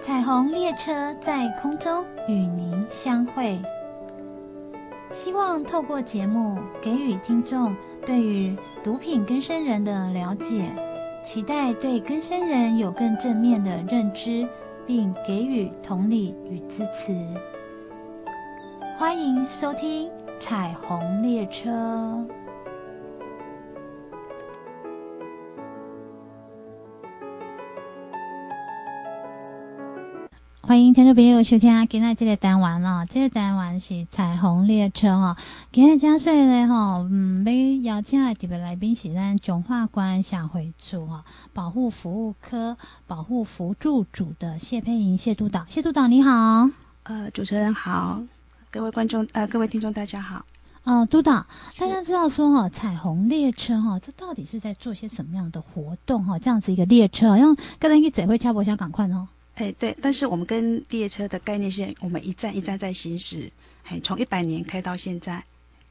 彩虹列车在空中与您相会。希望透过节目给予听众对于毒品根生人的了解，期待对更生人有更正面的认知，并给予同理与支持。欢迎收听彩虹列车。欢迎听众朋友收听今天这个单元哦，这个单元是彩虹列车哦。今天加税的哈，嗯，要邀请的特别来宾是咱中华关社会处哈保护服务科保护辅助组的谢佩莹谢督导，谢督导你好。呃，主持人好，各位观众呃，各位听众大家好。哦、呃，督导，大家知道说哈，彩虹列车哈，这到底是在做些什么样的活动哈？这样子一个列车，让刚才一指挥掐脖下赶快哦。哎，对，但是我们跟列车的概念是，我们一站一站在行驶，哎，从一百年开到现在，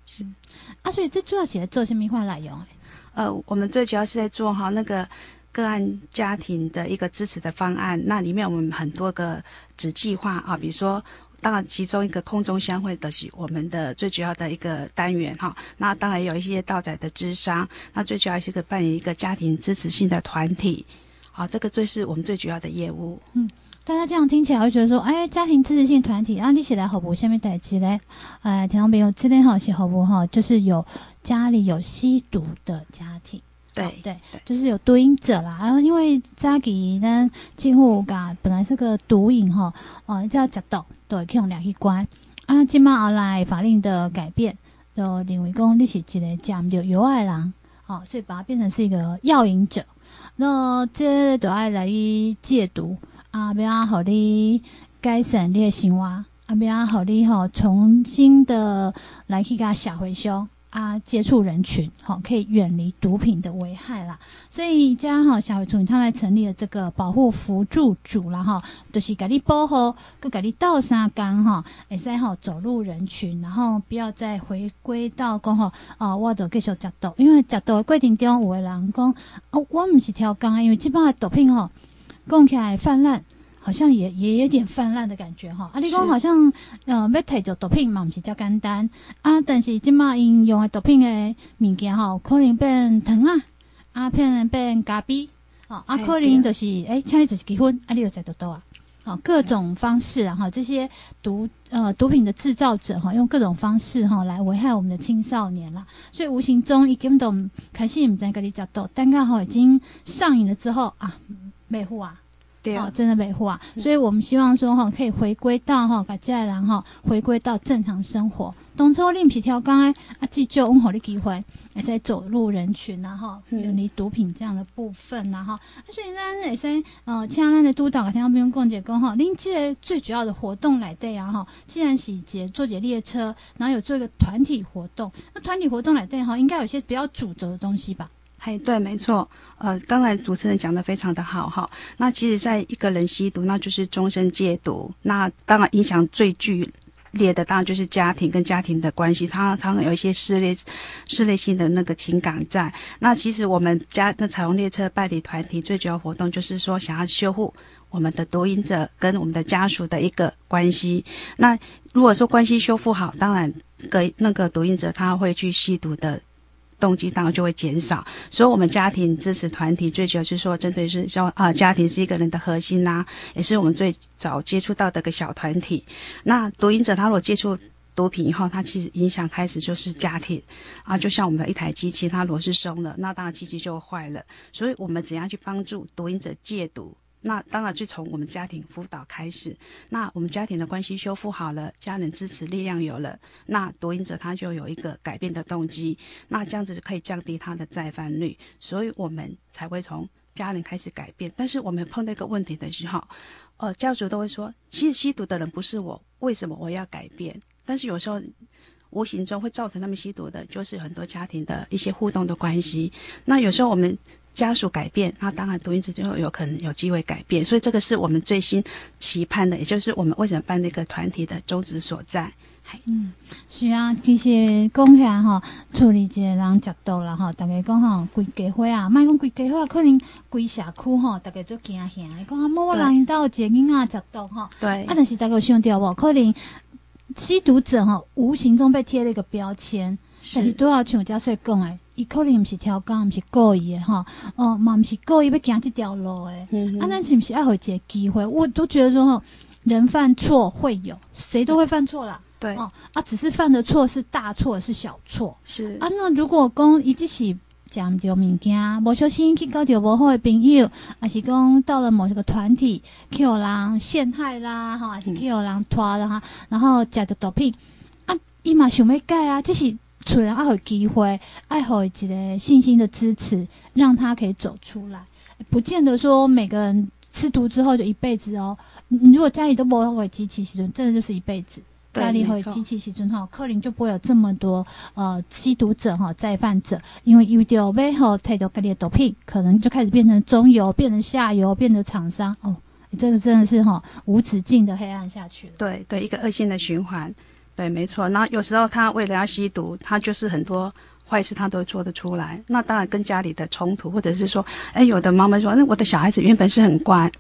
是啊，所以这主要是在做什么话来用？呃，我们最主要是在做哈那个个案家庭的一个支持的方案，那里面我们很多个子计划啊，比如说，当然其中一个空中相会的是我们的最主要的一个单元哈，那当然有一些道仔的智商，那最主要是个扮演一个家庭支持性的团体。好，这个最是我们最主要的业务。嗯，大家这样听起来会觉得说，哎，家庭支持性团体啊，你写来好不？下面代志嘞，哎，听众朋友这边好写好不哈？就是有家里有吸毒的家庭，对、哦、对，就是有毒瘾者啦。然后因为家里呢，几乎噶本来是个毒瘾哈，哦，叫食毒，对，可以用两去关啊。今嘛后来法令的改变，就认为讲你是一个讲有有爱人，好、哦，所以把它变成是一个药瘾者。那这都爱来戒毒啊，不要好你改善你的生活，啊，不要好你吼重新的来去个社会上啊，接触人群，好可以远离毒品的危害啦。所以家哈社会处他们成立了这个保护辅助组啦哈，就是给你保护，佮给你倒三缸哈，会使吼走入人群，然后不要再回归到讲吼啊，我都继续食毒，因为食毒的过程中有的人讲哦，我唔是挑工，因为这帮的毒品吼讲起来泛滥，好像也也有点泛滥的感觉哈。啊，你讲好像呃要摕着毒品嘛，唔是较简单啊，但是这帮应用的毒品的物件吼，可能变糖啊。啊，骗人变咖啡，哦，啊，可能就是，哎，请你就是结婚，啊，你就在多多啊，哦，各种方式，然后这些毒呃毒品的制造者哈，用各种方式哈来危害我们的青少年啦，所以无形中已经都开始唔在跟你讲到，但刚好已经上瘾了之后啊，维护啊。对啊、哦，真的维护啊，所以我们希望说哈，可以回归到哈，把家人哈回归到正常生活。当初你不是挑刚才，啊，记住我们好的机会，也是走入人群然后远离毒品这样的部分然后，所以咱也是呃，请咱的督导，听不用讲解工哈，您记得最主要的活动来对啊哈，既然是节做节列车，然后有做一个团体活动，那团体活动来对哈，应该有些比较主轴的东西吧。嘿，对，没错，呃，刚才主持人讲的非常的好哈。那其实，在一个人吸毒，那就是终身戒毒。那当然影响最剧烈的，当然就是家庭跟家庭的关系，他常常有一些撕裂、撕裂性的那个情感在。那其实我们家那彩虹列车办理团体最主要活动，就是说想要修复我们的毒瘾者跟我们的家属的一个关系。那如果说关系修复好，当然个那个毒瘾者他会去吸毒的。动机当然就会减少，所以，我们家庭支持团体最主要是说，针对是像啊，家庭是一个人的核心呐、也是我们最早接触到的个小团体。那毒瘾者他如果接触毒品以后，他其实影响开始就是家庭啊，就像我们的一台机器，它螺丝松了，那当然机器就坏了。所以我们怎样去帮助毒瘾者戒毒？那当然就从我们家庭辅导开始。那我们家庭的关系修复好了，家人支持力量有了，那毒瘾者他就有一个改变的动机。那这样子就可以降低他的再犯率，所以我们才会从家人开始改变。但是我们碰到一个问题的时候，呃，教主都会说，其实吸毒的人不是我，为什么我要改变？但是有时候无形中会造成他们吸毒的，就是很多家庭的一些互动的关系。那有时候我们。家属改变，那当然毒瘾者就有可能有机会改变，所以这个是我们最新期盼的，也就是我们为什么办这个团体的宗旨所在。嗯，是啊，其实讲起来吼，处理一个人食毒啦吼，大家讲吼，规家伙啊，莫讲规家伙，可能规社区吼，大家都惊吓，讲啊，某某人家有一个囡仔食毒吼，对，啊，但是大家有想到无，可能吸毒者吼，无形中被贴了一个标签，是但是都要像嘉穗讲诶，伊可能毋是挑工，毋是故意的吼，哦，嘛毋是故意要行即条路诶，啊，咱是毋是爱互一个机会？我都觉得说吼，人犯错会有，谁都会犯错啦。对哦啊，只是犯的错是大错是小错是啊。那如果讲伊只是讲唔到物件，无小心去交着无好的朋友，还是讲到了某一个团体去有人陷害啦，吼，还是去有人拖啦哈，然后食着毒品啊，伊嘛想要改啊，只是出人爱有机会，爱好一个信心的支持，让他可以走出来，不见得说每个人吃毒之后就一辈子哦。你如果家里都不会机器时阵，真的就是一辈子。家里会机器时阵哈，可能就不会有这么多呃吸毒者哈再犯者，因为有掉背后太多格列毒品，可能就开始变成中游，变成下游，变成厂商哦，这个真的是哈无止境的黑暗下去了。对对，一个恶性的循环，对，没错。那有时候他为了要吸毒，他就是很多。坏事他都做得出来，那当然跟家里的冲突，或者是说，哎，有的妈妈说，那我的小孩子原本是很乖，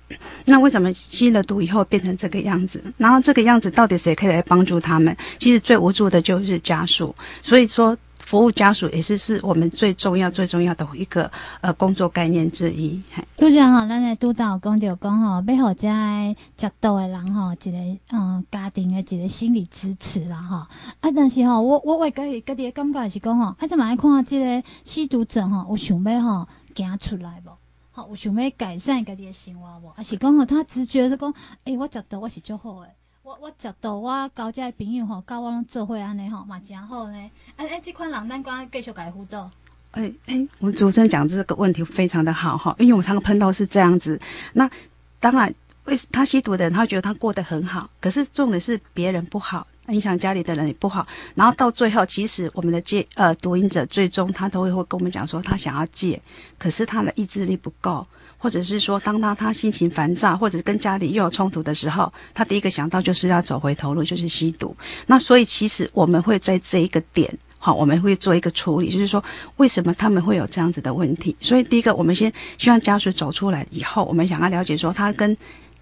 那为什么吸了毒以后变成这个样子？然后这个样子到底谁可以来帮助他们？其实最无助的就是家属，所以说。服务家属也是是我们最重要、最重要的一个呃工作概念之一。都讲哈，咱来督导讲就讲哈，背后在接到的人哈，一个嗯家庭的一个心理支持啦哈。啊，但是哈，我我为家己家己的感觉是讲哈，啊，这么爱看这个吸毒者哈，有想要哈行出来无？好，有想要改善家己的生活无？还是讲哈，他直觉是讲，诶、欸，我接到我是最好诶。我我食到我交这朋友吼，交我拢做伙安尼吼，嘛真好呢。哎、啊、哎，这款人咱讲继续给辅导。哎哎、我们主持人讲这个问题非常的好哈，因为我们常常碰到是这样子。那当然，为他吸毒的人，他觉得他过得很好，可是重点是别人不好，影响家里的人也不好。然后到最后，其实我们的戒呃毒瘾者，最终他都会会跟我们讲说，他想要戒，可是他的意志力不够。或者是说，当他他心情烦躁，或者跟家里又有冲突的时候，他第一个想到就是要走回头路，就是吸毒。那所以其实我们会在这一个点，好，我们会做一个处理，就是说为什么他们会有这样子的问题。所以第一个，我们先希望家属走出来以后，我们想要了解说他跟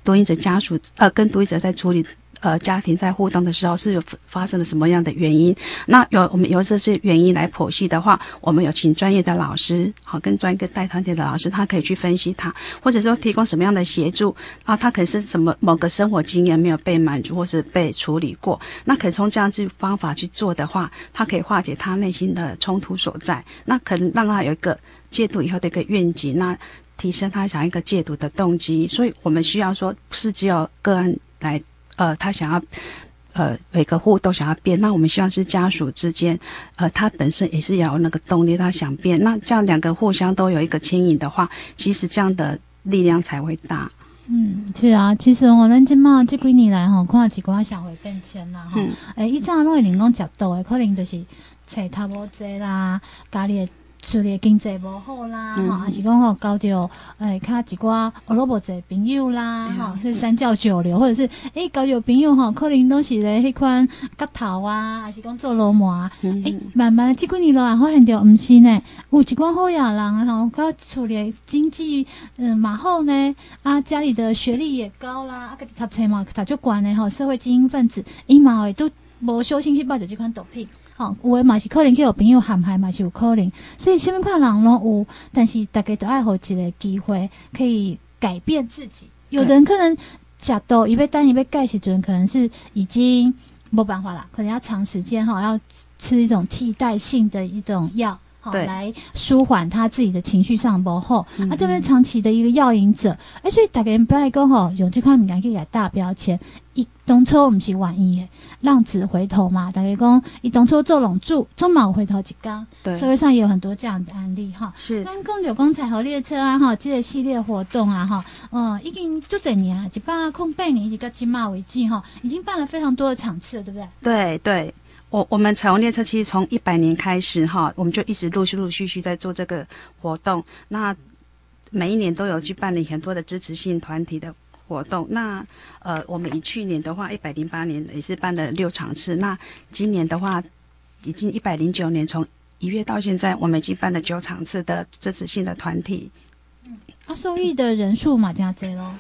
毒瘾者家属，呃，跟毒瘾者在处理。呃，家庭在互动的时候是有发生了什么样的原因？那有我们由这些原因来剖析的话，我们有请专业的老师，好，跟专业的带团体的老师，他可以去分析他，或者说提供什么样的协助啊？他可能是什么某个生活经验没有被满足，或是被处理过，那可以从这样子方法去做的话，他可以化解他内心的冲突所在，那可能让他有一个戒毒以后的一个愿景，那提升他想一个戒毒的动机。所以我们需要说，不是只有个案来。呃，他想要，呃，每个户都想要变，那我们希望是家属之间，呃，他本身也是要有那个动力，他想变，那这样两个互相都有一个牵引的话，其实这样的力量才会大。嗯，是啊，其实我们今嘛这几年来吼，看几寡社会变迁啦，哈、嗯，诶、欸，以前拢会人讲食毒的，可能就是找他无济啦，家里。处理经济无好啦，吼、嗯，还是讲吼交到诶，较一寡学了无济朋友啦，哈、嗯，是三教九流，或者是诶交到朋友吼，可能都是咧迄款角头啊，还是讲做流氓啊，诶、嗯。欸，慢慢这几年来发现着毋是呢，有一寡好野人吼，佮处理经济嗯嘛好呢，啊，家里的学历也高啦，啊，佮读册嘛读足悬的吼，社会精英分子，伊嘛会都无小心去买着这款毒品。好，有诶嘛是可能去有朋友陷害嘛是有可能，所以什么款人拢有，但是大家都爱好一个机会，可以改变自己。有的人可能食毒，伊要等伊要改时阵，可能是已经没办法了，可能要长时间哈，要吃一种替代性的一种药。对来舒缓他自己的情绪上不好，嗯嗯啊，这边长期的一个药瘾者，哎、欸，所以大家不要讲吼，用这块敏感可以给大标签，一当初我们是玩意的，浪子回头嘛，大家讲一当初做龙柱，终毛回头一缸，对，社会上也有很多这样的案例哈。是，咱讲有讲彩虹列车啊，哈，这个系列活动啊，哈，嗯，已经就这年了，一八空八年，一直到今嘛为止哈，已经办了非常多的场次了，对不对？对对。我我们彩虹列车其实从一百年开始哈，我们就一直陆续陆续续在做这个活动。那每一年都有去办理很多的支持性团体的活动。那呃，我们以去年的话，一百零八年也是办了六场次。那今年的话，已经一百零九年，从一月到现在，我们已经办了九场次的支持性的团体。嗯，啊，受益的人数嘛，加多咯。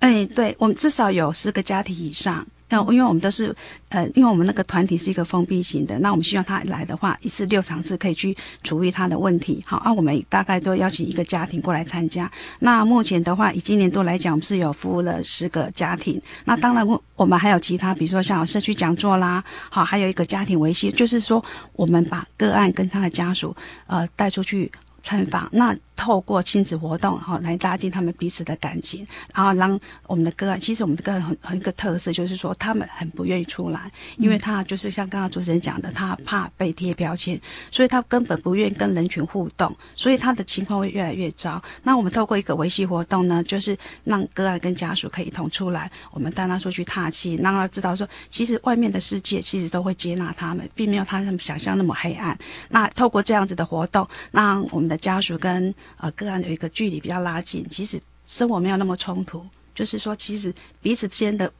哎，对，我们至少有十个家庭以上。那因为我们都是，呃，因为我们那个团体是一个封闭型的，那我们希望他来的话，一次六场次可以去处理他的问题。好，啊，我们大概都邀请一个家庭过来参加。那目前的话，以今年度来讲，我们是有服务了十个家庭。那当然，我我们还有其他，比如说像社区讲座啦，好，还有一个家庭维系，就是说我们把个案跟他的家属，呃，带出去。参访，那透过亲子活动哈，来拉近他们彼此的感情，然后让我们的个案，其实我们的个案很很一个特色，就是说他们很不愿意出来，因为他就是像刚刚主持人讲的，他怕被贴标签，所以他根本不愿意跟人群互动，所以他的情况会越来越糟。那我们透过一个维系活动呢，就是让个案跟家属可以一同出来，我们带他出去踏青，让他知道说，其实外面的世界其实都会接纳他们，并没有他们想象那么黑暗。那透过这样子的活动，让我们的家属跟呃个案有一个距离比较拉近，其实生活没有那么冲突，就是说其实彼此之间的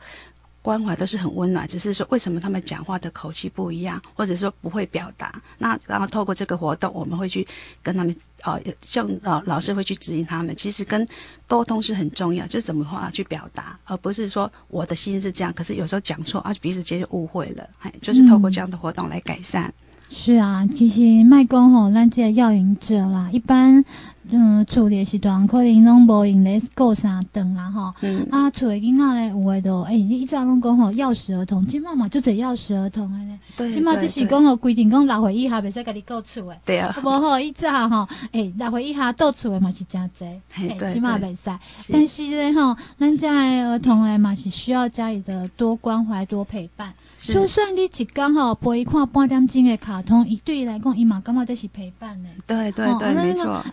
关怀都是很温暖，只是说为什么他们讲话的口气不一样，或者说不会表达。那然后透过这个活动，我们会去跟他们呃，像老老师会去指引他们，其实跟沟通是很重要，就是怎么话去表达，而不是说我的心是这样，可是有时候讲错，而且彼此间就误会了。哎，就是透过这样的活动来改善。是啊，其实卖公吼，咱这个要引者啦，一般嗯，处理时段可能拢无用咧过三顿啦吼。嗯。啊，厝的囡仔咧有诶都，诶、欸，你一早拢讲吼，钥匙儿童，今嘛嘛就这钥匙儿童诶咧。对。今嘛只是讲吼，规定讲六岁以下袂使家己过厝诶。对啊。无吼，一早吼，诶，六岁以下倒厝诶嘛是真侪。嘿。对。今嘛袂使。但是咧吼，咱家诶儿童诶嘛是需要家里的多关怀、多陪伴。就算你一刚好陪伊看半点钟的卡通，伊对伊来讲，伊嘛感觉这是陪伴诶。对对对，哦、没错。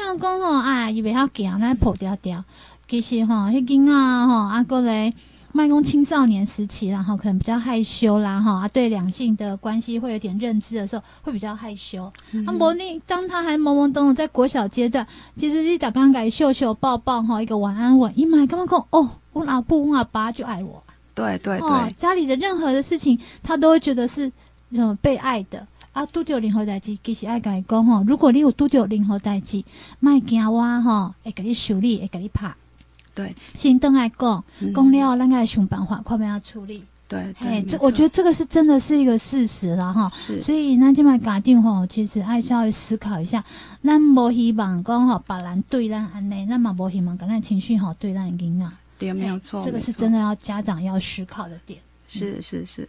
样讲吼，哎，伊袂晓行，咱跑掉掉。其实吼，迄囡仔吼，阿哥嘞，卖讲青少年时期，然后可能比较害羞啦，哈，啊，对两性的关系会有点认知的时候，会比较害羞。嗯、啊，无你当他还懵懵懂懂在国小阶段，其实你打刚给秀秀抱抱哈，一个晚安吻，伊嘛感觉讲，哦，我老父我阿爸就爱我。对对对、哦，家里的任何的事情，他都会觉得是什么被爱的啊。拄着任何代志，其实爱甲伊讲吼，如果你有拄着任何代志，莫惊我吼，会甲你修理，会甲你拍。对，先等爱讲，讲了咱爱想办法，快点要处理。对，哎，这我觉得这个是真的是一个事实了哈。是，所以咱今麦家长吼，其实爱稍微思考一下，咱无希望讲吼，别人对咱安尼，咱嘛无希望讲咱情绪吼对咱囡仔。对，没有错，这个是真的要家长要思考的点。是是是。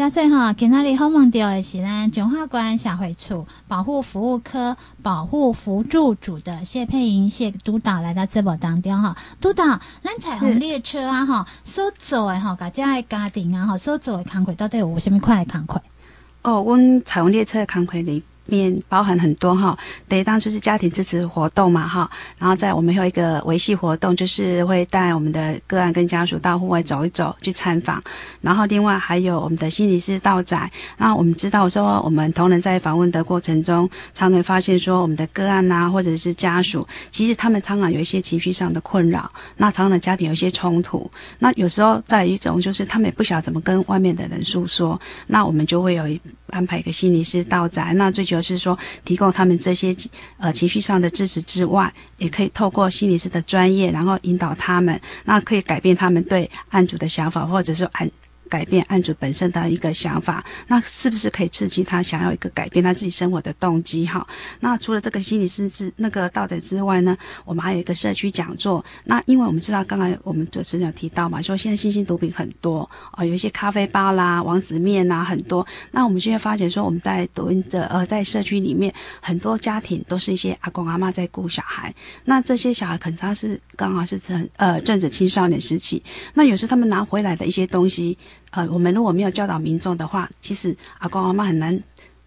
嘉穗哈，今天访问到的是咱彰化县社会处保护服务科保护辅助组的谢佩莹谢督导来到直播当中哈。督导，咱彩虹列车啊哈，所做的哈，大家的家庭啊哈，所做的工作到底有什么块的工作？哦，阮彩虹列车的工作里。面包含很多哈，等于当就是家庭支持活动嘛哈，然后在我们有一个维系活动，就是会带我们的个案跟家属到户外走一走去参访，然后另外还有我们的心理师到宅。那我们知道说，我们同仁在访问的过程中，常常发现说，我们的个案呐、或者是家属，其实他们常常有一些情绪上的困扰，那常常家庭有一些冲突，那有时候在一种就是他们也不晓得怎么跟外面的人诉说，那我们就会有一安排一个心理师到宅，那最主要是说提供他们这些呃情绪上的支持之外，也可以透过心理师的专业，然后引导他们，那可以改变他们对案主的想法，或者是案。改变案主本身的一个想法，那是不是可以刺激他想要一个改变他自己生活的动机？哈，那除了这个心理师之那个道德之外呢，我们还有一个社区讲座。那因为我们知道，刚才我们主持人有提到嘛，说现在新兴毒品很多哦，有一些咖啡吧啦、王子面呐很多。那我们现在发现说，我们在抖音的呃在社区里面，很多家庭都是一些阿公阿嬷在顾小孩。那这些小孩可能他是刚好是正呃正值青少年时期，那有时他们拿回来的一些东西。呃，我们如果没有教导民众的话，其实阿公阿妈很难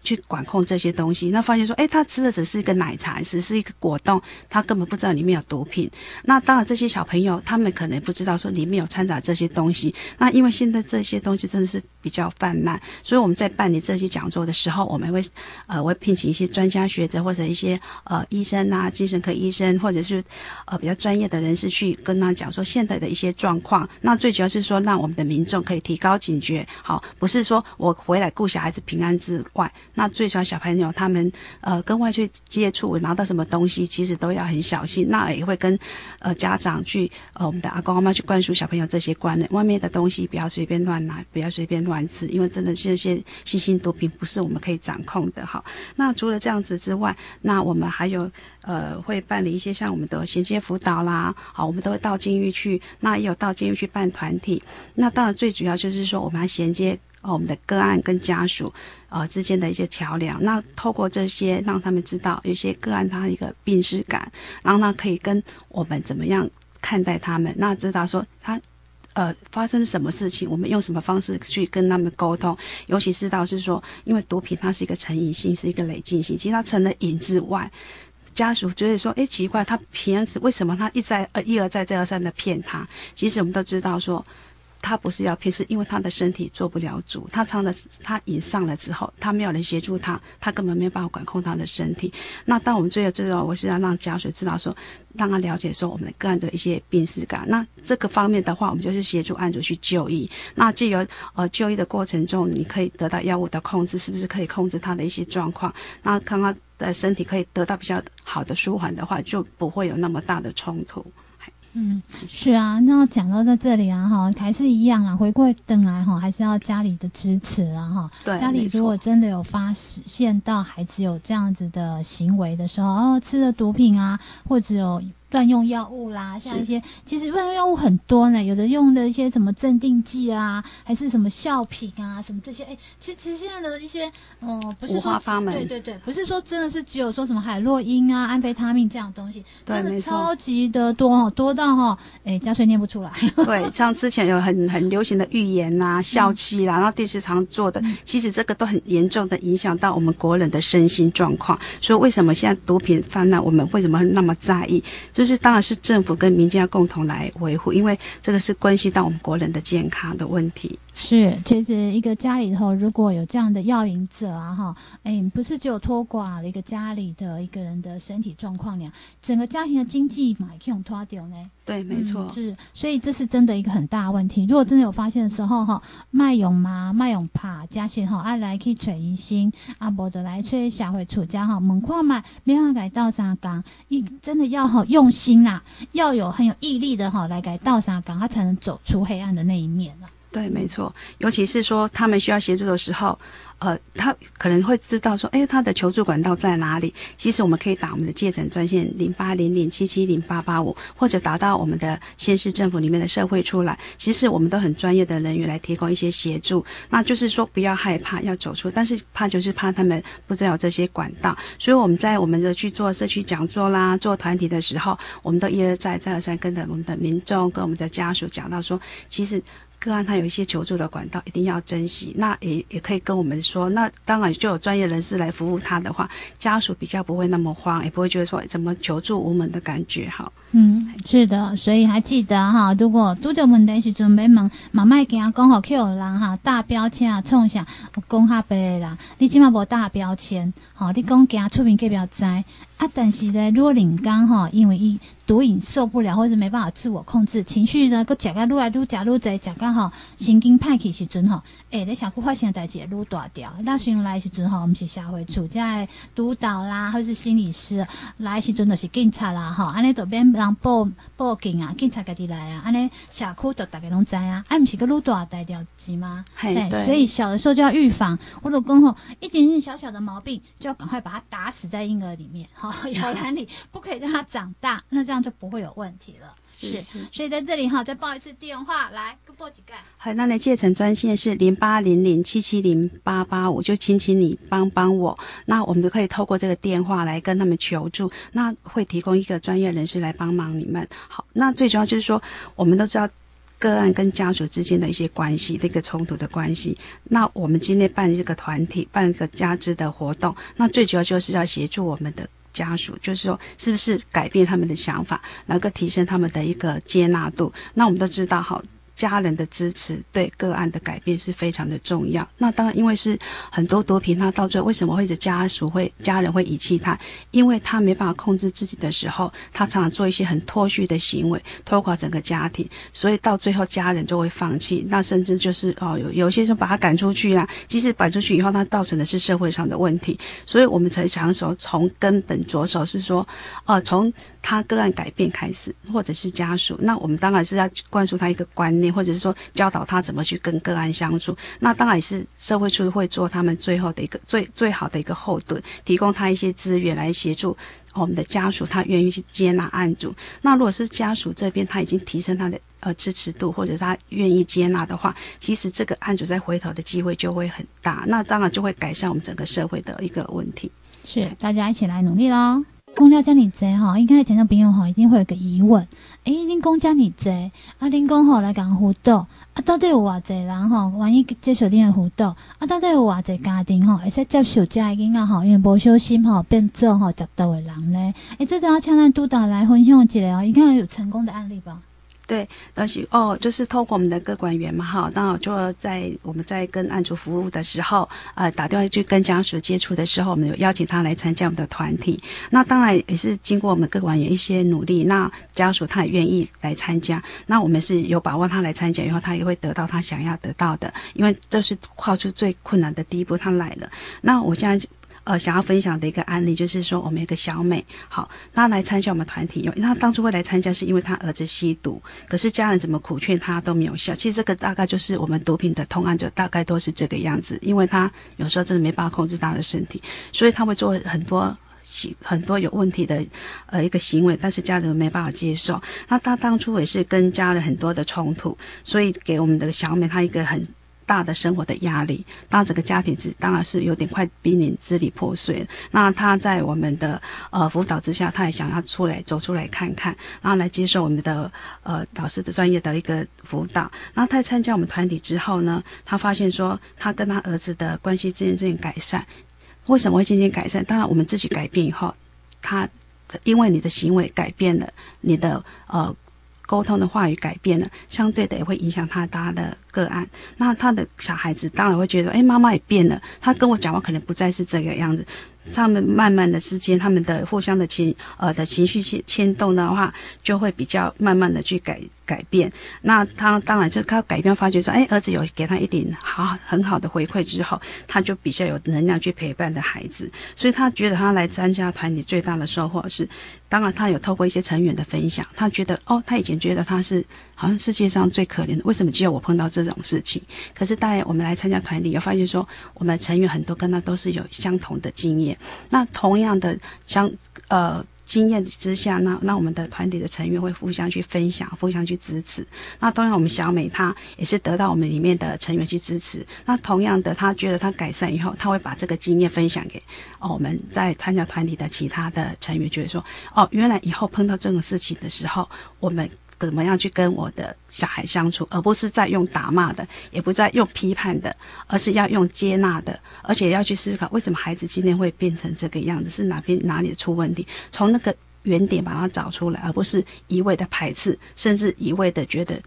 去管控这些东西，那发现说，哎，他吃的只是一个奶茶，只是一个果冻，他根本不知道里面有毒品。那当然，这些小朋友他们可能不知道说里面有掺杂这些东西。那因为现在这些东西真的是比较泛滥，所以我们在办理这些讲座的时候，我们会呃会聘请一些专家学者或者一些呃医生啊，精神科医生或者是呃比较专业的人士去跟他讲说现在的一些状况。那最主要是说让我们的民众可以提高警觉，好，不是说我回来顾小孩子平安之外。那最小小朋友他们呃跟外界接触拿到什么东西，其实都要很小心。那也会跟呃家长去呃我们的阿公阿妈去灌输小朋友这些观念，外面的东西不要随便乱拿，不要随便乱吃，因为真的这些新型毒品不是我们可以掌控的哈。那除了这样子之外，那我们还有呃会办理一些像我们的衔接辅导啦，好，我们都会到监狱去，那也有到监狱去办团体。那当然最主要就是说我们还衔接。哦，我们的个案跟家属，呃之间的一些桥梁，那透过这些让他们知道，有些个案他一个病识感，然后呢可以跟我们怎么样看待他们，那知道说他呃发生什么事情，我们用什么方式去跟他们沟通，尤其是到是说，因为毒品它是一个成瘾性，是一个累进性，其实它成了瘾之外，家属觉得说，哎奇怪，他平时为什么他一再呃一而再再而三的骗他？其实我们都知道说。他不是要骗，是因为他的身体做不了主。他唱的，他瘾上了之后，他没有人协助他，他根本没有办法管控他的身体。那当我们最后知道，我是要让家属知道说，让他了解说我们个案的一些病史感。那这个方面的话，我们就是协助案主去就医。那既有呃就医的过程中，你可以得到药物的控制，是不是可以控制他的一些状况？那看他的身体可以得到比较好的舒缓的话，就不会有那么大的冲突。嗯，是啊，那讲到在这里啊，哈，还是一样啊，回过等来哈，还是要家里的支持啊，哈。对，家里如果真的有发现到孩子有这样子的行为的时候，哦，吃了毒品啊，或者有。乱用药物啦，像一些其实乱用药物很多呢，有的用的一些什么镇定剂啊，还是什么笑品啊，什么这些，哎，其实其实现在的一些，哦、呃，不是说对对对，不是说真的是只有说什么海洛因啊、安非他命这样的东西，真的超级的多哦，多到哈，哎，家穗念不出来。对，像之前有很很流行的预言啊、笑气啦，然后电视常做的，其实这个都很严重的影响到我们国人的身心状况。所以为什么现在毒品泛滥，我们为什么会那么在意？就就是当然是政府跟民间要共同来维护，因为这个是关系到我们国人的健康的问题。是，其实一个家里头如果有这样的药瘾者啊，哈，哎，不是只有拖垮了一个家里的一个人的身体状况呢，整个家庭的经济嘛，也可以拖掉呢。对，没错、嗯，是，所以这是真的一个很大的问题。如果真的有发现的时候，哈，卖勇嘛，卖勇怕，加些哈，爱来去找医生，啊，不得来催社会处家哈，门框嘛，没办法改道上岗，一真的要好用心呐、啊，要有很有毅力的哈，来改道上岗，他才能走出黑暗的那一面呢。对，没错，尤其是说他们需要协助的时候。呃，他可能会知道说，哎，他的求助管道在哪里？其实我们可以打我们的戒诊专线零八零零七七零八八五，或者打到我们的县市政府里面的社会出来。其实我们都很专业的人员来提供一些协助。那就是说，不要害怕，要走出。但是怕就是怕他们不知道这些管道。所以我们在我们的去做社区讲座啦，做团体的时候，我们都一而再再而三跟着我们的民众跟我们的家属讲到说，其实。个案他有一些求助的管道，一定要珍惜。那也也可以跟我们说，那当然就有专业人士来服务他的话，家属比较不会那么慌，也不会觉得说怎么求助无门的感觉好。嗯，是的，所以还记得哈，如果拄着问题时阵要问，妈妈跟他讲好，去有人哈大标签啊，冲下讲哈白啦，你起码无大标签，好，你讲给他出名，给不要知啊。但是呢，如果领刚哈，因为伊毒瘾受不了，或者没办法自我控制情绪呢，个食个愈来愈食愈侪，食个吼神经歹去时阵吼，诶，你小区发生代志愈大条。那寻来时阵吼，我们是社会处在督导啦，或是心理师来时阵，就是警察啦，吼，安尼就变。人报报警啊，警察家己来啊，安尼社区都大家拢知啊，哎，不是个路大代掉机吗？嘿，对，所以小的时候就要预防。我老公吼，一点点小小的毛病，就要赶快把它打死在婴儿里面，好，摇篮里，不可以让它长大，那这样就不会有问题了。是，是，所以在这里哈，再报一次电话，来，报几个？好，那你戒诊专线是零八零零七七零八八五，就请请你帮帮我。那我们都可以透过这个电话来跟他们求助，那会提供一个专业人士来帮忙你们。好，那最主要就是说，我们都知道。个案跟家属之间的一些关系的一个冲突的关系。那我们今天办这个团体，办一个家知的活动，那最主要就是要协助我们的家属，就是说是不是改变他们的想法，能够提升他们的一个接纳度。那我们都知道，哈。家人的支持对个案的改变是非常的重要。那当然，因为是很多毒品，他到最后为什么会是家属会家人会遗弃他？因为他没办法控制自己的时候，他常常做一些很脱序的行为，拖垮整个家庭。所以到最后，家人就会放弃。那甚至就是哦，有有些时候把他赶出去啊。即使赶出去以后，他造成的是社会上的问题。所以我们才想说，从根本着手是说，哦、从他个案改变开始，或者是家属，那我们当然是要灌输他一个观念。或者是说教导他怎么去跟个案相处，那当然也是社会处会做他们最后的一个最最好的一个后盾，提供他一些资源来协助我们的家属，他愿意去接纳案主。那如果是家属这边他已经提升他的呃支持度，或者他愿意接纳的话，其实这个案主再回头的机会就会很大，那当然就会改善我们整个社会的一个问题。是，大家一起来努力喽。公交加你贼哈，应该听众朋友哈，一定会有个疑问，诶、欸，恁公加你贼，啊，恁公吼来讲辅导，啊，到底有偌济人吼，万一接受恁的辅导，啊，到底有偌济家庭吼，会使接受遮个囡仔吼，因为无小心吼变做吼吸毒的人咧，诶、欸，这都要请咱督导来分享一下哦，应该有成功的案例吧？对，而且哦，就是透过我们的各管员嘛，哈，当然就在我们在跟案主服务的时候，呃，打电话去跟家属接触的时候，我们有邀请他来参加我们的团体。那当然也是经过我们各管员一些努力，那家属他也愿意来参加。那我们是有把握他来参加以后，他也会得到他想要得到的，因为这是跨出最困难的第一步，他来了。那我现在。呃，想要分享的一个案例就是说，我们有个小美，好，她来参加我们团体，因为她当初会来参加是因为她儿子吸毒，可是家人怎么苦劝她都没有效。其实这个大概就是我们毒品的通案者，大概都是这个样子，因为他有时候真的没办法控制他的身体，所以他会做很多很多有问题的呃一个行为，但是家人没办法接受。那他当初也是跟家人很多的冲突，所以给我们的小美她一个很。大的生活的压力，那整个家庭当然是有点快濒临支离破碎。那他在我们的呃辅导之下，他也想要出来走出来看看，然后来接受我们的呃导师的专业的一个辅导。然后他参加我们团体之后呢，他发现说他跟他儿子的关系渐渐改善。为什么会渐渐改善？当然我们自己改变以后，他因为你的行为改变了，你的呃。沟通的话语改变了，相对的也会影响他他的个案。那他的小孩子当然会觉得，哎，妈妈也变了，他跟我讲话可能不再是这个样子。他们慢慢的之间，他们的互相的情呃的情绪牵牵动的话，就会比较慢慢的去改改变。那他当然就他改变，发觉说，哎，儿子有给他一点好很好的回馈之后，他就比较有能量去陪伴的孩子。所以他觉得他来参加团体最大的收获是，当然他有透过一些成员的分享，他觉得哦，他以前觉得他是好像世界上最可怜的，为什么只有我碰到这种事情？可是当然我们来参加团体，有发现说，我们成员很多跟他都是有相同的经验。那同样的相呃经验之下，那那我们的团体的成员会互相去分享，互相去支持。那当然，我们小美她也是得到我们里面的成员去支持。那同样的，她觉得她改善以后，她会把这个经验分享给哦我们在参加团体的其他的成员，觉得说哦，原来以后碰到这种事情的时候，我们。怎么样去跟我的小孩相处，而不是在用打骂的，也不在用批判的，而是要用接纳的，而且要去思考为什么孩子今天会变成这个样子，是哪边哪里出问题，从那个原点把它找出来，而不是一味的排斥，甚至一味的觉得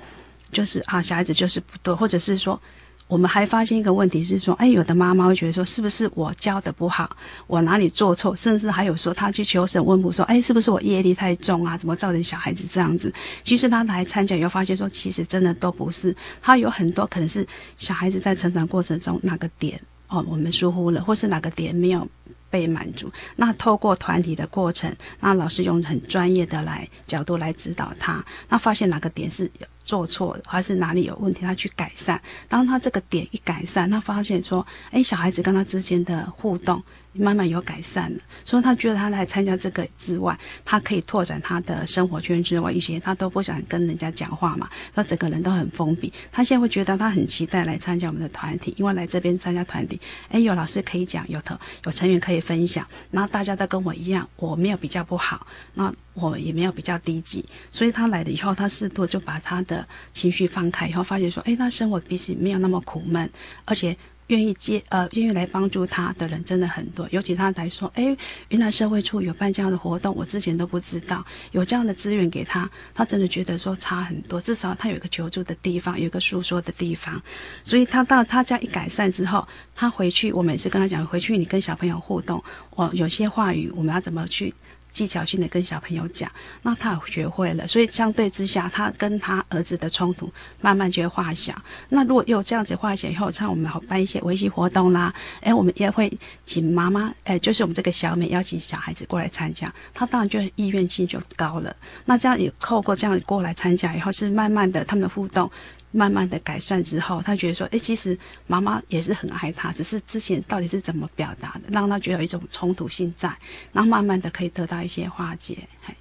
就是啊，小孩子就是不对，或者是说。我们还发现一个问题是说，哎，有的妈妈会觉得说，是不是我教的不好，我哪里做错，甚至还有说，她去求神问卜说，哎，是不是我业力太重啊？怎么造成小孩子这样子？其实她来参加以后发现说，其实真的都不是，她有很多可能是小孩子在成长过程中哪个点哦，我们疏忽了，或是哪个点没有被满足。那透过团体的过程，那老师用很专业的来角度来指导他，那发现哪个点是。做错还是哪里有问题，他去改善。当他这个点一改善，他发现说，哎，小孩子跟他之间的互动慢慢有改善了。所以他觉得他来参加这个之外，他可以拓展他的生活圈之外一些，他都不想跟人家讲话嘛。他整个人都很封闭。他现在会觉得他很期待来参加我们的团体，因为来这边参加团体，哎，有老师可以讲，有头有成员可以分享，然后大家都跟我一样，我没有比较不好，那我也没有比较低级。所以他来了以后，他适度就把他的。情绪放开以后，发现说，哎，他生活比起没有那么苦闷，而且。愿意接呃，愿意来帮助他的人真的很多。尤其他来说，哎，原来社会处有办这样的活动，我之前都不知道有这样的资源给他，他真的觉得说差很多。至少他有一个求助的地方，有一个诉说的地方。所以他到他家一改善之后，他回去，我每次跟他讲，回去你跟小朋友互动，我有些话语我们要怎么去。技巧性的跟小朋友讲，那他也学会了，所以相对之下，他跟他儿子的冲突慢慢就会化小。那如果有这样子化小以后，像我们好办一些维系活动啦，哎，我们也会请妈妈，哎，就是我们这个小美邀请小孩子过来参加，他当然就意愿性就高了。那这样也透过这样过来参加以后，是慢慢的他们互动。慢慢的改善之后，他觉得说，哎，其实妈妈也是很爱他，只是之前到底是怎么表达的，让他觉得有一种冲突性在，然后慢慢的可以得到一些化解。嘿，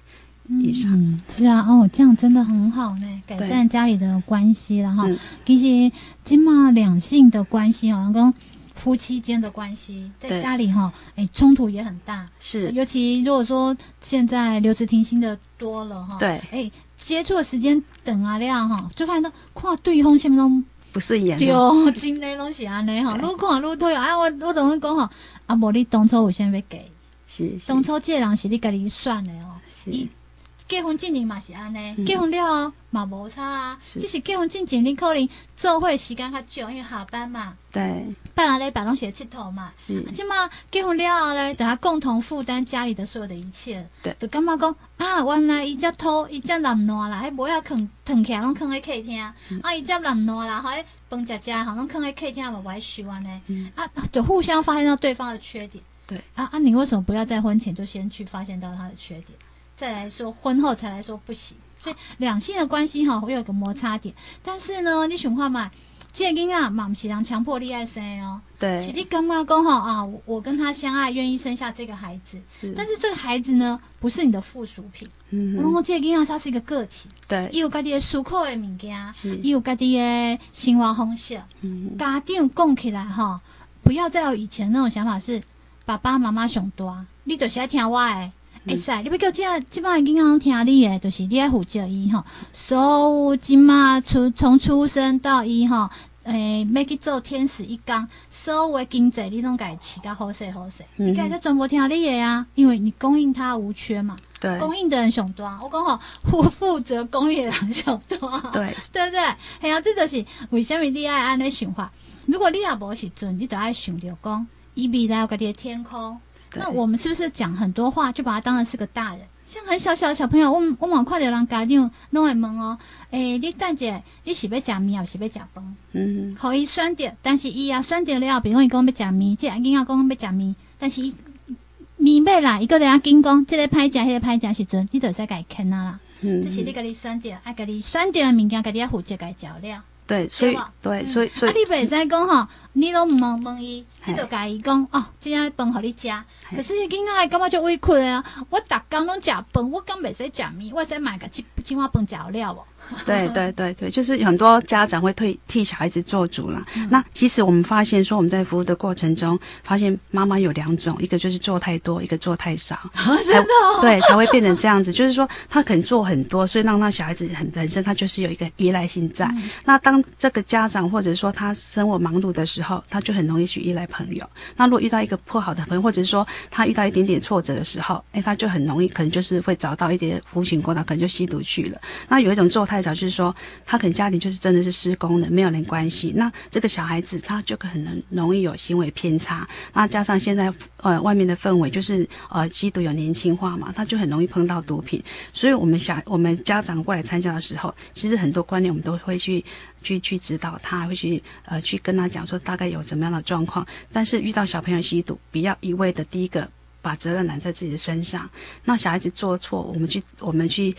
以上，嗯，是啊，哦，这样真的很好呢，改善家里的关系了哈。其实，起码两性的关系好像跟夫妻间的关系，在家里哈，哎，冲突也很大。是，尤其如果说现在留职停薪的多了哈，对，哎。接触的时间等啊量哈，就发现到看对方什么拢不顺眼，对哦，真的拢是安尼哈，愈看愈讨厌。哎，我我同你讲吼，啊，无你当初有啥要给？是，是当初这个人是你家己选的哦，是。结婚进前嘛是安尼，嗯、结婚了嘛无差啊。只是结婚进前你可能做伙时间较久，因为下班嘛。对。拜六礼拜拢是佚佗嘛。是。即嘛结婚了后咧，等下共同负担家里的所有的一切。对。就感觉讲啊，原来伊只土伊只烂烂啦，迄无要囥腾起来拢囥喺客厅。嗯、啊，伊只烂烂啦，吼，迄饭食食吼拢囥喺客厅嘛，无爱收安尼。嗯。啊，就互相发现到对方的缺点。对。啊啊，你为什么不要在婚前就先去发现到他的缺点？再来说，婚后才来说不行，所以两性的关系哈会有个摩擦点。但是呢，你想看嘛，这个囡仔嘛不是人强迫你爱生哦，对，是你刚刚讲哈啊，我跟他相爱，愿意生下这个孩子。是，但是这个孩子呢，不是你的附属品。嗯哼，然后这个囡仔他是一个个体。对，伊有家己的思考的物件，伊有家己的生活方式。嗯，家长讲起来哈，不要再有以前那种想法，是爸爸妈妈上大，你就是爱听我的。会使，你要叫这这帮的囡仔听你的，就是你爱负责伊吼。所有今嘛出从出生到伊吼，诶，要去做天使一工，所有的经济你拢该起个好势好势。嗯、哼你该在全部听你的啊，因为你供应他无缺嘛。对。供应的人上大，我讲吼，负负责供应的人上大。对。对不对？系啊，这就是为什么你爱安尼想法。如果你也无时阵，你就爱想着讲，伊未来有家己的天空。那我们是不是讲很多话就把他当成是个大人？像很小小的小朋友，我我蛮快的人家长拢会问哦，诶、欸，你等下你是要吃面还是要吃饭？嗯，可以选择，但是伊啊选择了，比如讲伊讲要吃面，即个囡仔讲要吃面，但是伊面买啦，伊个人家紧讲，这个歹食，迄个歹食时阵，你就使家己啃啊啦。嗯，这是你家己选择，爱家己选择的物件，家己要负责家己照料。对，所以对，所以所以，啊，你袂使讲吼，你拢毋问问伊，你就甲伊讲哦，即个饭互你食。可是囡仔感觉就委屈的啊，我逐工拢食饭，我敢袂使食面，我使买个一一碗饭食了无？对对对对，就是很多家长会替替小孩子做主了。嗯、那其实我们发现说，我们在服务的过程中，发现妈妈有两种，一个就是做太多，一个做太少，哦、真的、哦、对才会变成这样子。就是说，他肯做很多，所以让那小孩子很本身他就是有一个依赖性在。嗯、那当这个家长或者说他生活忙碌的时候，他就很容易去依赖朋友。那如果遇到一个不好的朋友，或者是说他遇到一点点挫折的时候，哎，他就很容易可能就是会找到一点狐群狗党，可能就吸毒去了。那有一种做太。太早就是说，他可能家庭就是真的是失功的，没有人关系。那这个小孩子他就可能容易有行为偏差。那加上现在呃外面的氛围就是呃吸毒有年轻化嘛，他就很容易碰到毒品。所以我们想，我们家长过来参加的时候，其实很多观念我们都会去去去指导他，会去呃去跟他讲说大概有怎么样的状况。但是遇到小朋友吸毒，不要一味的第一个把责任揽在自己的身上。那小孩子做错，我们去我们去。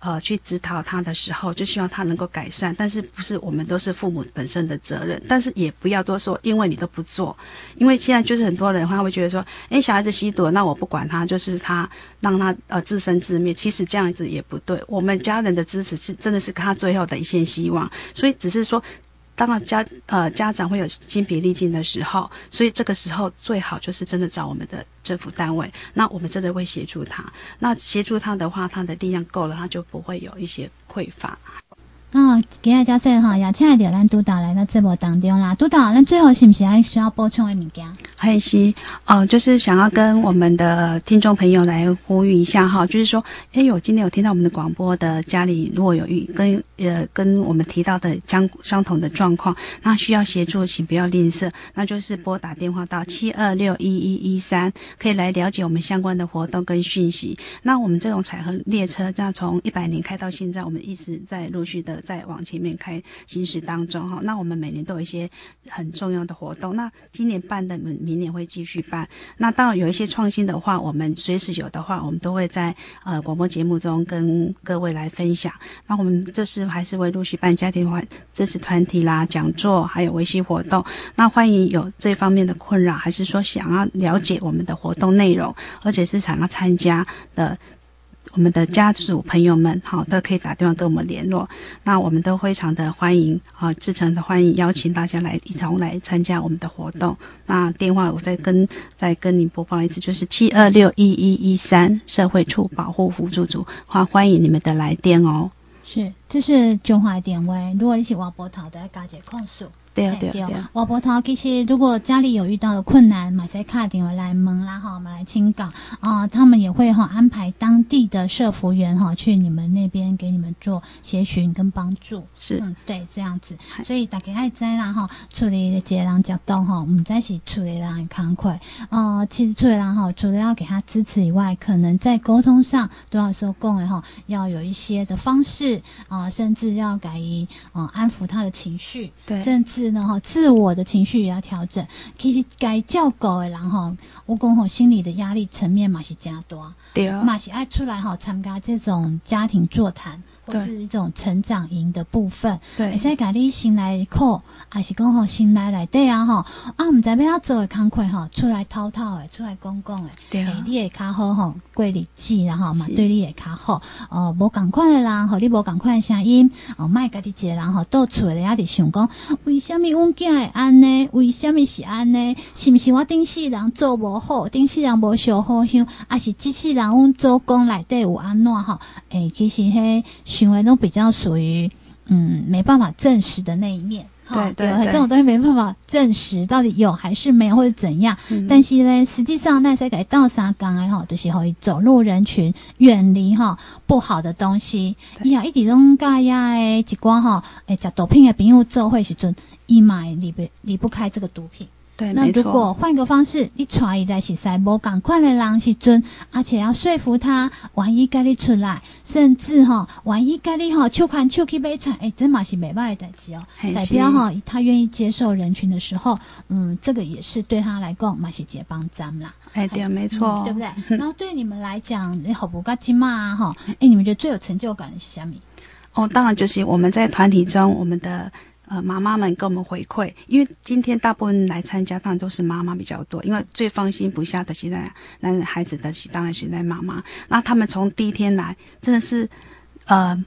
呃，去指导他的时候，就希望他能够改善，但是不是我们都是父母本身的责任，但是也不要多说，因为你都不做，因为现在就是很多人他会觉得说，诶，小孩子吸毒，那我不管他，就是他让他呃自生自灭，其实这样子也不对，我们家人的支持是真的是他最后的一线希望，所以只是说。当然家呃家长会有精疲力尽的时候，所以这个时候最好就是真的找我们的政府单位，那我们真的会协助他。那协助他的话，他的力量够了，他就不会有一些匮乏。啊，今日假设哈，也请来到咱督导来到节目当中啦。督导，咱最后是不是还需要补充的物件？还是哦，就是想要跟我们的听众朋友来呼吁一下哈，就是说，哎，我今天有听到我们的广播的家里如果有遇跟呃跟我们提到的相相同的状况，那需要协助，请不要吝啬，那就是拨打电话到七二六一一一三，可以来了解我们相关的活动跟讯息。那我们这种彩虹列车，这样从一百年开到现在，我们一直在陆续的。在往前面开行驶当中哈，那我们每年都有一些很重要的活动。那今年办的，明明年会继续办。那当然有一些创新的话，我们随时有的话，我们都会在呃广播节目中跟各位来分享。那我们这是还是会陆续办家庭团支持团体啦、讲座，还有维系活动。那欢迎有这方面的困扰，还是说想要了解我们的活动内容，而且是想要参加的。我们的家属朋友们，好，都可以打电话跟我们联络。那我们都非常的欢迎，啊，至诚的欢迎，邀请大家来一同来参加我们的活动。那电话我再跟再跟您播报一次，就是七二六一一一三社会处保护辅助组，欢欢迎你们的来电哦。是，这是中华的电话，如果你是外波头的，加一个控诉。对啊，对啊，对啊。外婆头其实如果家里有遇到的困难，马赛卡电话来问啦哈，马来请教啊，他们也会哈安排当地的社服员哈去你们那边给你们做协寻跟帮助。是，嗯，对，这样子。所以大家爱知啦哈，处理的接人角度哈，我们在是处理人慷慨。呃，其实处理人哈，除了要给他支持以外，可能在沟通上都要说共诶哈，要有一些的方式啊、呃，甚至要改以嗯、呃、安抚他的情绪，对，甚至。是呢哈，自我的情绪也要调整。其实该叫狗的人哈，我讲吼，心理的压力层面嘛是加多，对啊，嘛是爱出来哈参加这种家庭座谈。是一种成长营的部分，对，会使家你心内苦，也是讲吼心内来对啊吼啊，毋知要怎做的慷慨吼，出来滔滔的，出来讲讲的，对啊，你会较好吼，过日子然后嘛，对你会较好。哦，无共款的人，吼，你无共款的声音，哦，卖家己一个人吼，倒厝的也伫想讲，为什么阮囝会安呢？为什么是安呢？是毋是我顶世人做无好，顶世人无烧好香，还是这世人阮做工内底有安怎吼？诶，其实迄。行为都比较属于嗯没办法证实的那一面，对对，对，这种东西没办法证实到底有还是没有或者怎样。嗯、但是呢，实际上那些给倒沙缸哎哈，就是可以走入人群，远离哈不好的东西。伊啊，一直拢加呀诶，一寡哈诶，食毒品的朋友做会时阵，伊嘛离不离不开这个毒品。对，那如果换个方式，你带伊来是赛无赶快的人时阵，而且要说服他，万一跟你出来，甚至哈，万一跟你哈，手牵手去买菜，哎，这嘛是没办法的代志哦。代表哈，他愿意接受人群的时候，嗯，这个也是对他来讲嘛是解帮咱啦。哎，对，没错，嗯，对不对？然后对你们来讲，你好不嘎金嘛哈？哎，你们觉得最有成就感的是虾米？哦，当然就是我们在团体中，我们的。呃，妈妈们给我们回馈，因为今天大部分来参加，当然都是妈妈比较多，因为最放心不下的现在，那孩子的当然现在妈妈。那他们从第一天来，真的是，呃。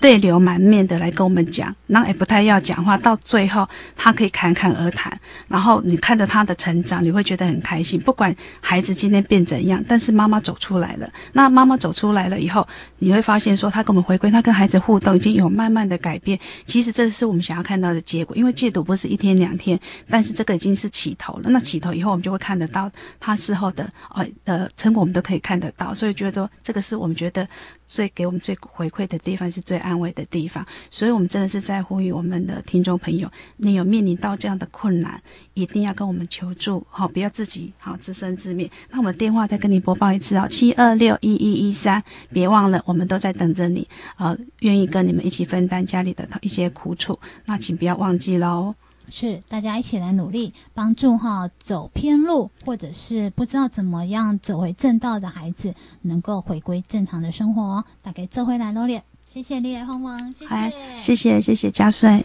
泪流满面的来跟我们讲，那也不太要讲话，到最后他可以侃侃而谈，然后你看着他的成长，你会觉得很开心。不管孩子今天变怎样，但是妈妈走出来了。那妈妈走出来了以后，你会发现说，他跟我们回归，他跟孩子互动已经有慢慢的改变。其实这是我们想要看到的结果，因为戒毒不是一天两天，但是这个已经是起头了。那起头以后，我们就会看得到他事后的呃的成果，我们都可以看得到。所以觉得，这个是我们觉得最给我们最回馈的地方是。最安慰的地方，所以我们真的是在呼吁我们的听众朋友，你有面临到这样的困难，一定要跟我们求助，好，不要自己好自生自灭。那我们电话再跟你播报一次哦，七二六一一一三，别忘了，我们都在等着你，呃，愿意跟你们一起分担家里的一些苦楚，那请不要忘记喽。是，大家一起来努力，帮助哈走偏路或者是不知道怎么样走回正道的孩子，能够回归正常的生活。大概这回来喽。谢谢你来帮忙，谢谢，谢谢谢谢嘉穗。